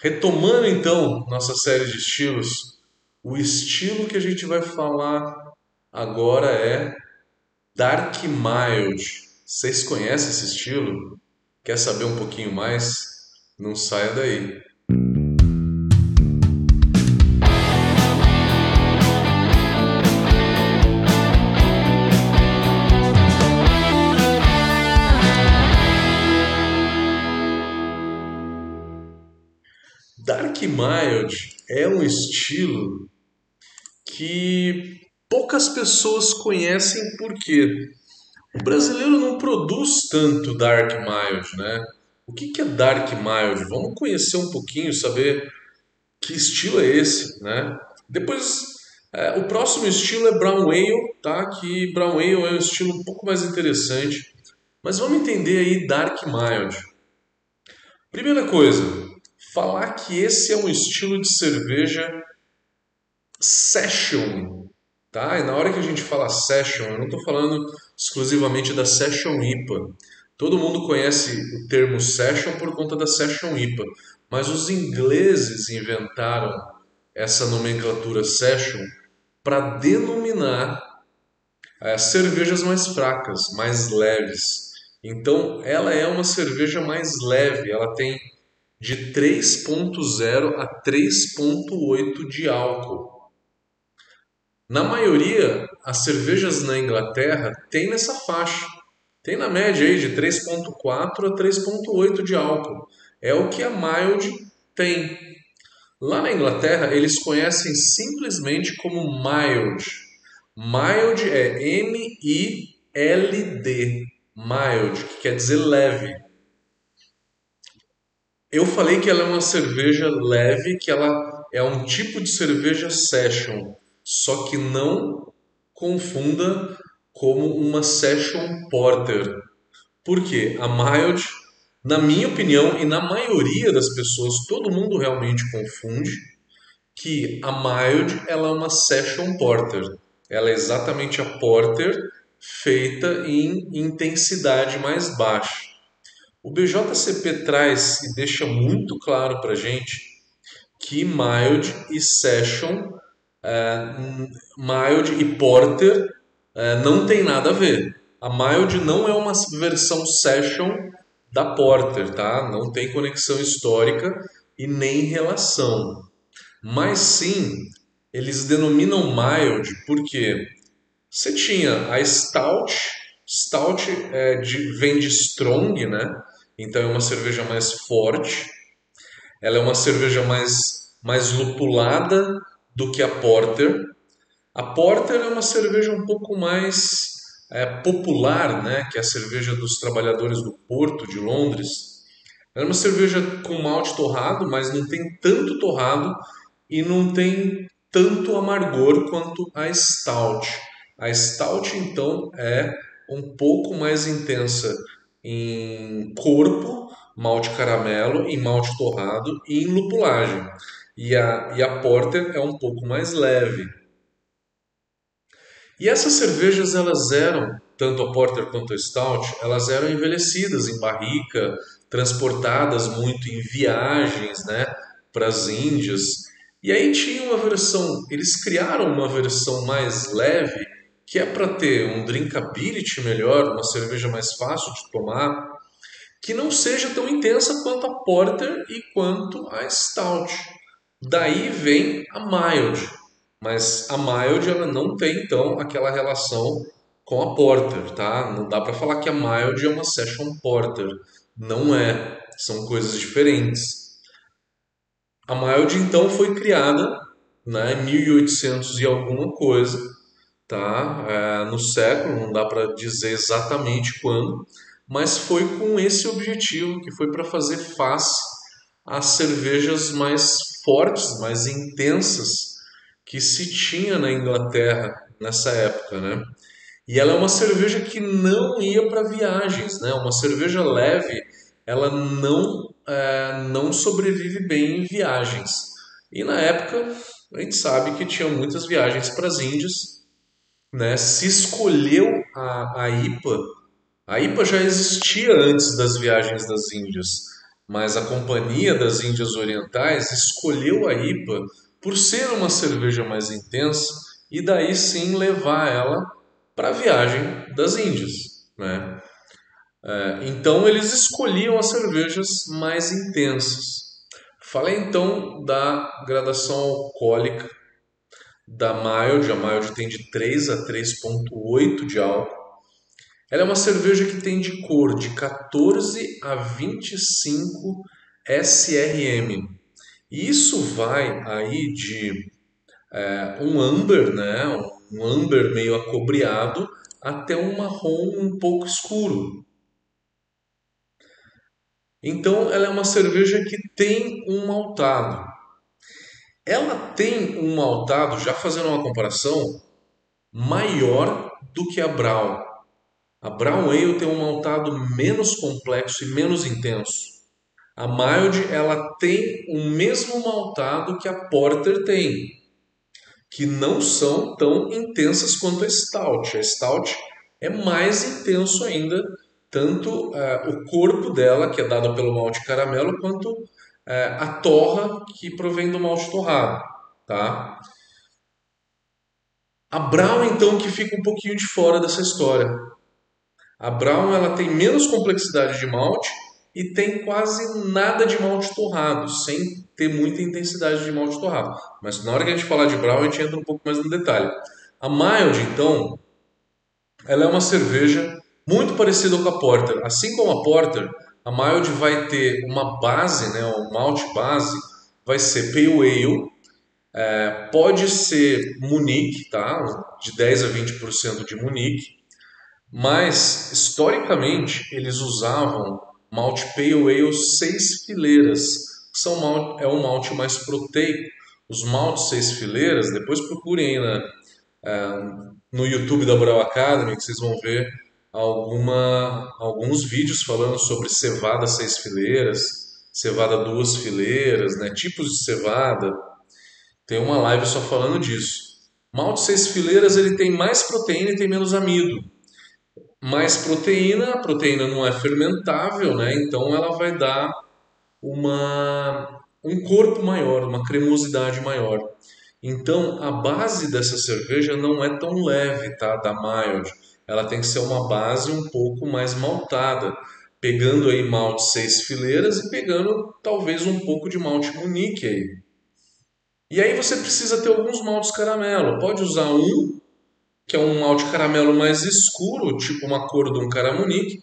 Retomando então nossa série de estilos, o estilo que a gente vai falar agora é Dark Mild. Vocês conhecem esse estilo? Quer saber um pouquinho mais? Não saia daí. Dark Mild é um estilo que poucas pessoas conhecem porque o brasileiro não produz tanto Dark Mild, né? O que é Dark Mild? Vamos conhecer um pouquinho, saber que estilo é esse, né? Depois, é, o próximo estilo é Brown Ale, tá? Que Brown Ale é um estilo um pouco mais interessante. Mas vamos entender aí Dark Mild. Primeira coisa, falar que esse é um estilo de cerveja session, tá? E na hora que a gente fala session, eu não estou falando exclusivamente da session IPA. Todo mundo conhece o termo session por conta da session IPA, mas os ingleses inventaram essa nomenclatura session para denominar as é, cervejas mais fracas, mais leves. Então, ela é uma cerveja mais leve, ela tem de 3.0 a 3.8 de álcool. Na maioria, as cervejas na Inglaterra têm nessa faixa. Tem na média aí de 3.4 a 3.8 de álcool. É o que a Mild tem. Lá na Inglaterra, eles conhecem simplesmente como Mild. Mild é M-I-L-D. Mild, que quer dizer leve. Eu falei que ela é uma cerveja leve, que ela é um tipo de cerveja session só que não confunda como uma session porter. Porque a mild, na minha opinião e na maioria das pessoas, todo mundo realmente confunde que a mild ela é uma session porter. Ela é exatamente a porter feita em intensidade mais baixa. O BJCP traz e deixa muito claro para gente que mild e session uh, mild e porter uh, não tem nada a ver. A mild não é uma versão session da porter, tá? Não tem conexão histórica e nem relação. Mas sim, eles denominam mild porque você tinha a stout, stout é de, vem de strong, né? Então é uma cerveja mais forte. Ela é uma cerveja mais, mais lupulada, do que a Porter. A Porter é uma cerveja um pouco mais é, popular, né, que é a cerveja dos trabalhadores do Porto de Londres. É uma cerveja com malte torrado, mas não tem tanto torrado e não tem tanto amargor quanto a Stout. A Stout, então, é um pouco mais intensa em corpo, malte caramelo, em malte torrado e em lupulagem e a, e a Porter é um pouco mais leve. E essas cervejas elas eram, tanto a Porter quanto a Stout, elas eram envelhecidas em barrica, transportadas muito em viagens, né, para as Índias. E aí tinha uma versão, eles criaram uma versão mais leve, que é para ter um drinkability melhor, uma cerveja mais fácil de tomar, que não seja tão intensa quanto a Porter e quanto a Stout. Daí vem a mild, mas a mild ela não tem então aquela relação com a porter, tá? Não dá para falar que a mild é uma session porter, não é, são coisas diferentes. A mild então foi criada, né, em 1800 e alguma coisa, tá? É, no século, não dá para dizer exatamente quando, mas foi com esse objetivo que foi para fazer face às cervejas mais fortes, mais intensas que se tinha na Inglaterra nessa época, né? E ela é uma cerveja que não ia para viagens, né? Uma cerveja leve, ela não é, não sobrevive bem em viagens. E na época a gente sabe que tinha muitas viagens para as Índias, né? Se escolheu a, a IPA, a IPA já existia antes das viagens das Índias mas a Companhia das Índias Orientais escolheu a IPA por ser uma cerveja mais intensa e daí sim levar ela para a viagem das Índias. Né? É, então eles escolhiam as cervejas mais intensas. Falei então da gradação alcoólica da Mild. A Mild tem de 3 a 3,8 de álcool. Ela é uma cerveja que tem de cor de 14 a 25 SRM. Isso vai aí de é, um amber, né, um amber meio acobreado, até um marrom um pouco escuro. Então, ela é uma cerveja que tem um maltado. Ela tem um maltado, já fazendo uma comparação, maior do que a Brown. A Brown Ale tem um maltado menos complexo e menos intenso. A Mild ela tem o mesmo maltado que a Porter tem, que não são tão intensas quanto a Stout. A Stout é mais intenso ainda tanto é, o corpo dela, que é dado pelo malte caramelo, quanto é, a torra que provém do malte torrado, tá? A Brown, então, que fica um pouquinho de fora dessa história. A Brown ela tem menos complexidade de malte e tem quase nada de malte torrado, sem ter muita intensidade de malte torrado. Mas na hora que a gente falar de Brown, a gente entra um pouco mais no detalhe. A Mild, então, ela é uma cerveja muito parecido com a Porter. Assim como a Porter, a Mild vai ter uma base, né, um malte base, vai ser Pale Ale, é, pode ser Munique, tá? de 10 a 20% de Munique, mas historicamente eles usavam malte Pale Ale seis fileiras, que são é um malte mais proteico. Os maltes seis fileiras, depois procurem na, é, no YouTube da Brau Academy, que vocês vão ver alguma, alguns vídeos falando sobre cevada seis fileiras, cevada duas fileiras, né, tipos de cevada. Tem uma live só falando disso. Malte seis fileiras ele tem mais proteína e tem menos amido. Mais proteína, a proteína não é fermentável, né? Então ela vai dar uma um corpo maior, uma cremosidade maior. Então a base dessa cerveja não é tão leve, tá? Da mild ela tem que ser uma base um pouco mais maltada, pegando aí malte seis fileiras e pegando talvez um pouco de malte munique aí. E aí você precisa ter alguns maltes caramelo. Pode usar um, que é um malte caramelo mais escuro, tipo uma cor de um caramunique.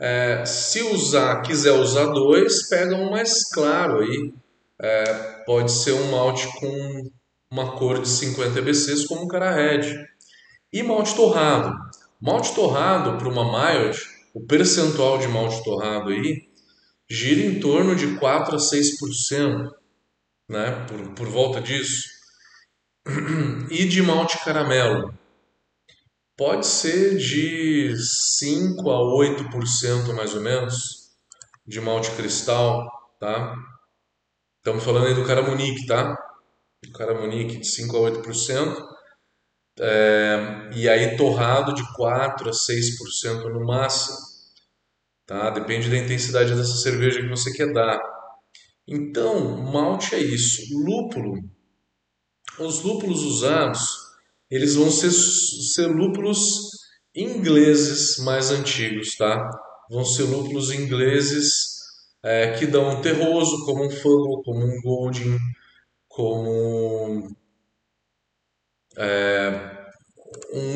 É, se usar, quiser usar dois, pega um mais claro aí. É, pode ser um malte com uma cor de 50 EBCs, como um cara red. E malte torrado. Malte torrado para uma mild, o percentual de malte torrado aí gira em torno de 4 a 6%, né? por, por volta disso. E de malte caramelo, pode ser de 5 a 8% mais ou menos de malte cristal, tá? Estamos falando aí do Caramunique, tá? Do Caramunique de 5 a 8%. É, e aí torrado de 4 a 6% no máximo. Tá? Depende da intensidade dessa cerveja que você quer dar. Então, malte é isso. Lúpulo. Os lúpulos usados, eles vão ser, ser lúpulos ingleses mais antigos, tá? Vão ser lúpulos ingleses é, que dão um terroso, como um fungo, como um golding, como é, um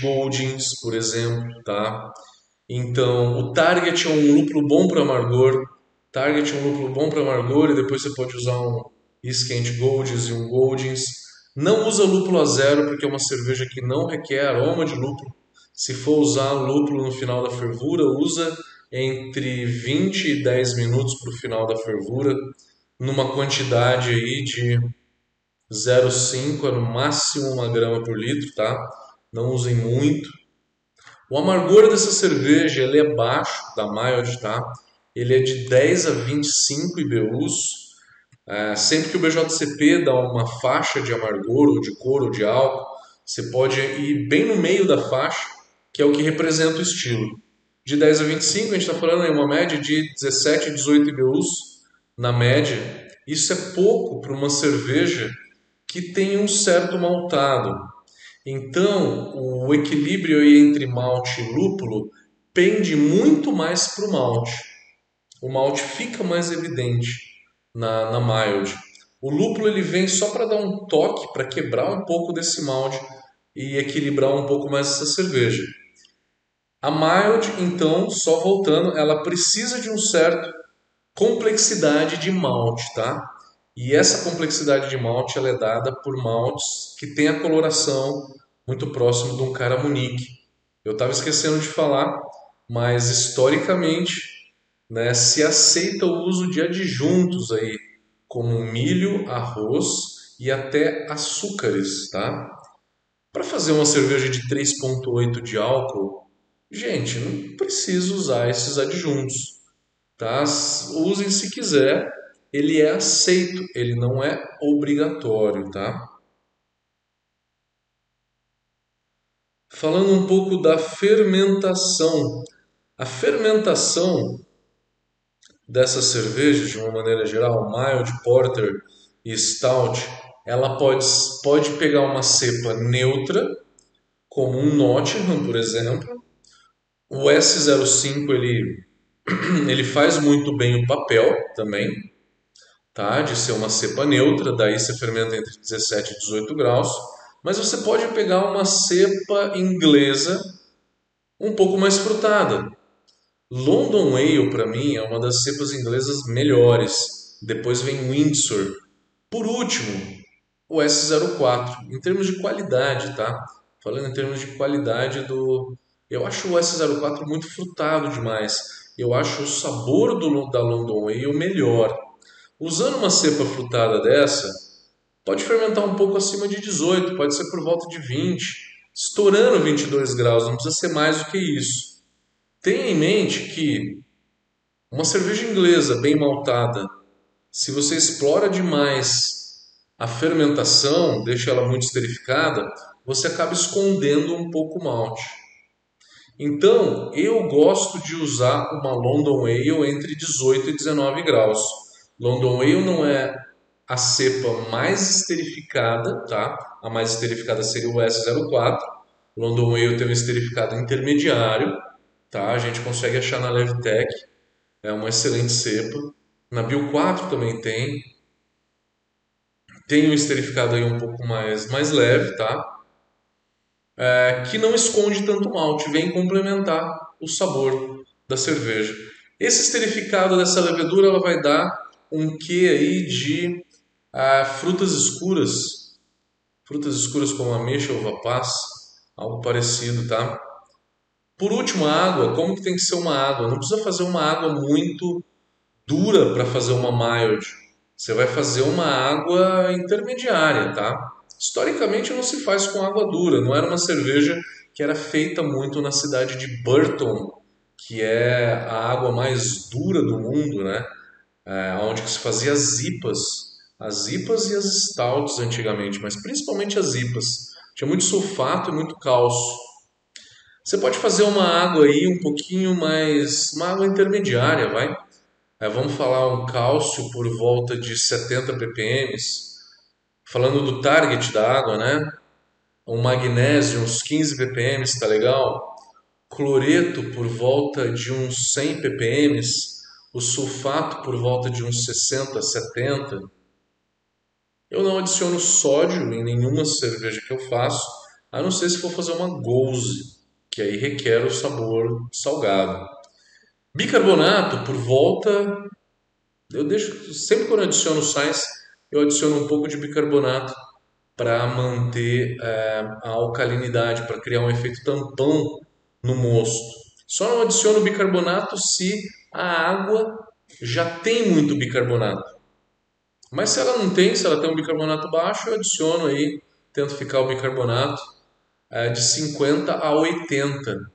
Goldings, por exemplo, tá? Então, o Target é um lúpulo bom para amargor. Target é um lúpulo bom para amargor e depois você pode usar um Iskent Goldings e um Goldings. Não usa lúpulo a zero porque é uma cerveja que não requer aroma de lúpulo. Se for usar lúpulo no final da fervura, usa entre 20 e 10 minutos para o final da fervura, numa quantidade aí de 0,5 é no máximo uma grama por litro, tá? Não usem muito. O amargor dessa cerveja ele é baixo, da Mild, tá? Ele é de 10 a 25 IBUs. É, sempre que o BJCP dá uma faixa de amargor, ou de cor, ou de álcool, você pode ir bem no meio da faixa, que é o que representa o estilo. De 10 a 25, a gente está falando em uma média de 17 a 18 IBUs na média. Isso é pouco para uma cerveja que tem um certo maltado. Então, o equilíbrio entre malte e lúpulo pende muito mais para o malte. O malte fica mais evidente na, na mild. O lúpulo ele vem só para dar um toque, para quebrar um pouco desse malte e equilibrar um pouco mais essa cerveja. A mild, então, só voltando, ela precisa de um certo complexidade de malte, tá? E essa complexidade de malte é dada por maltes que tem a coloração muito próximo de um cara Munique. Eu estava esquecendo de falar, mas historicamente né, se aceita o uso de adjuntos aí, como milho, arroz e até açúcares, tá? Para fazer uma cerveja de 3,8 de álcool, gente, não precisa usar esses adjuntos. Tá? Usem se quiser, ele é aceito, ele não é obrigatório. Tá? Falando um pouco da fermentação. A fermentação dessas cervejas, de uma maneira geral, mild, porter e stout, ela pode, pode pegar uma cepa neutra, como um Nottingham, por exemplo. O S05 ele, ele faz muito bem o papel também, tá? de ser uma cepa neutra, daí você fermenta entre 17 e 18 graus. Mas você pode pegar uma cepa inglesa um pouco mais frutada. London Ale, para mim, é uma das cepas inglesas melhores. Depois vem Windsor. Por último, o S04, em termos de qualidade, tá? Falando em termos de qualidade do. Eu acho o S04 muito frutado demais. Eu acho o sabor do, da London Ale melhor. Usando uma cepa frutada dessa, pode fermentar um pouco acima de 18, pode ser por volta de 20, estourando 22 graus, não precisa ser mais do que isso. Tenha em mente que uma cerveja inglesa bem maltada, se você explora demais a fermentação deixa ela muito esterificada, você acaba escondendo um pouco o malte. Então, eu gosto de usar uma London Ale entre 18 e 19 graus. London Ale não é a cepa mais esterificada, tá? A mais esterificada seria o S04. London Ale tem um esterificado intermediário, tá? A gente consegue achar na Levtech, é uma excelente cepa. Na Bio 4 também tem, tem um esterificado aí um pouco mais, mais leve, tá? É, que não esconde tanto malte, vem complementar o sabor da cerveja. Esse esterificado dessa levedura ela vai dar um quê aí de ah, frutas escuras, frutas escuras como ameixa ou vapaz, algo parecido, tá? Por último, a água. Como que tem que ser uma água? Não precisa fazer uma água muito dura para fazer uma mild você vai fazer uma água intermediária, tá? Historicamente não se faz com água dura, não era uma cerveja que era feita muito na cidade de Burton, que é a água mais dura do mundo, né? É, onde se fazia as IPAs, as IPAs e as stouts antigamente, mas principalmente as IPAs. Tinha muito sulfato e muito cálcio. Você pode fazer uma água aí um pouquinho mais, uma água intermediária, vai? É, vamos falar um cálcio por volta de 70 ppm, falando do target da água, né? Um magnésio, uns 15 ppm, tá legal? Cloreto por volta de uns 100 ppm, o sulfato por volta de uns 60, 70. Eu não adiciono sódio em nenhuma cerveja que eu faço, a não ser se for fazer uma gose, que aí requer o sabor salgado. Bicarbonato por volta. Eu deixo. Sempre quando adiciono sais, eu adiciono um pouco de bicarbonato para manter é, a alcalinidade, para criar um efeito tampão no mosto. Só não adiciono bicarbonato se a água já tem muito bicarbonato. Mas se ela não tem, se ela tem um bicarbonato baixo, eu adiciono aí, tento ficar o bicarbonato é, de 50 a 80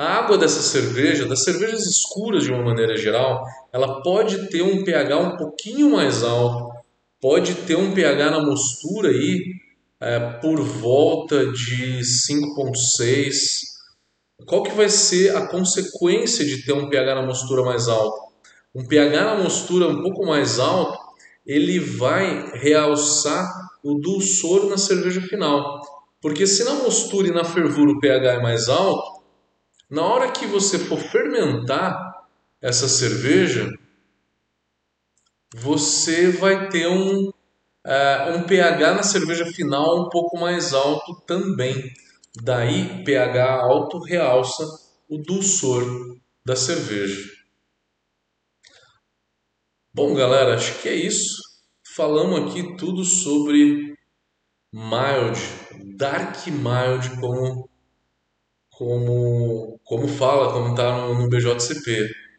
a água dessa cerveja, das cervejas escuras de uma maneira geral, ela pode ter um pH um pouquinho mais alto, pode ter um pH na mostura aí é, por volta de 5,6 qual que vai ser a consequência de ter um pH na mostura mais alto? Um pH na mostura um pouco mais alto, ele vai realçar o dulçor na cerveja final. Porque se na mostura e na fervura o pH é mais alto, na hora que você for fermentar essa cerveja, você vai ter um, uh, um pH na cerveja final um pouco mais alto também. Daí, pH alto realça o dulçor da cerveja. Bom, galera, acho que é isso. Falamos aqui tudo sobre mild, dark mild, como como como fala, como está no, no BJCP.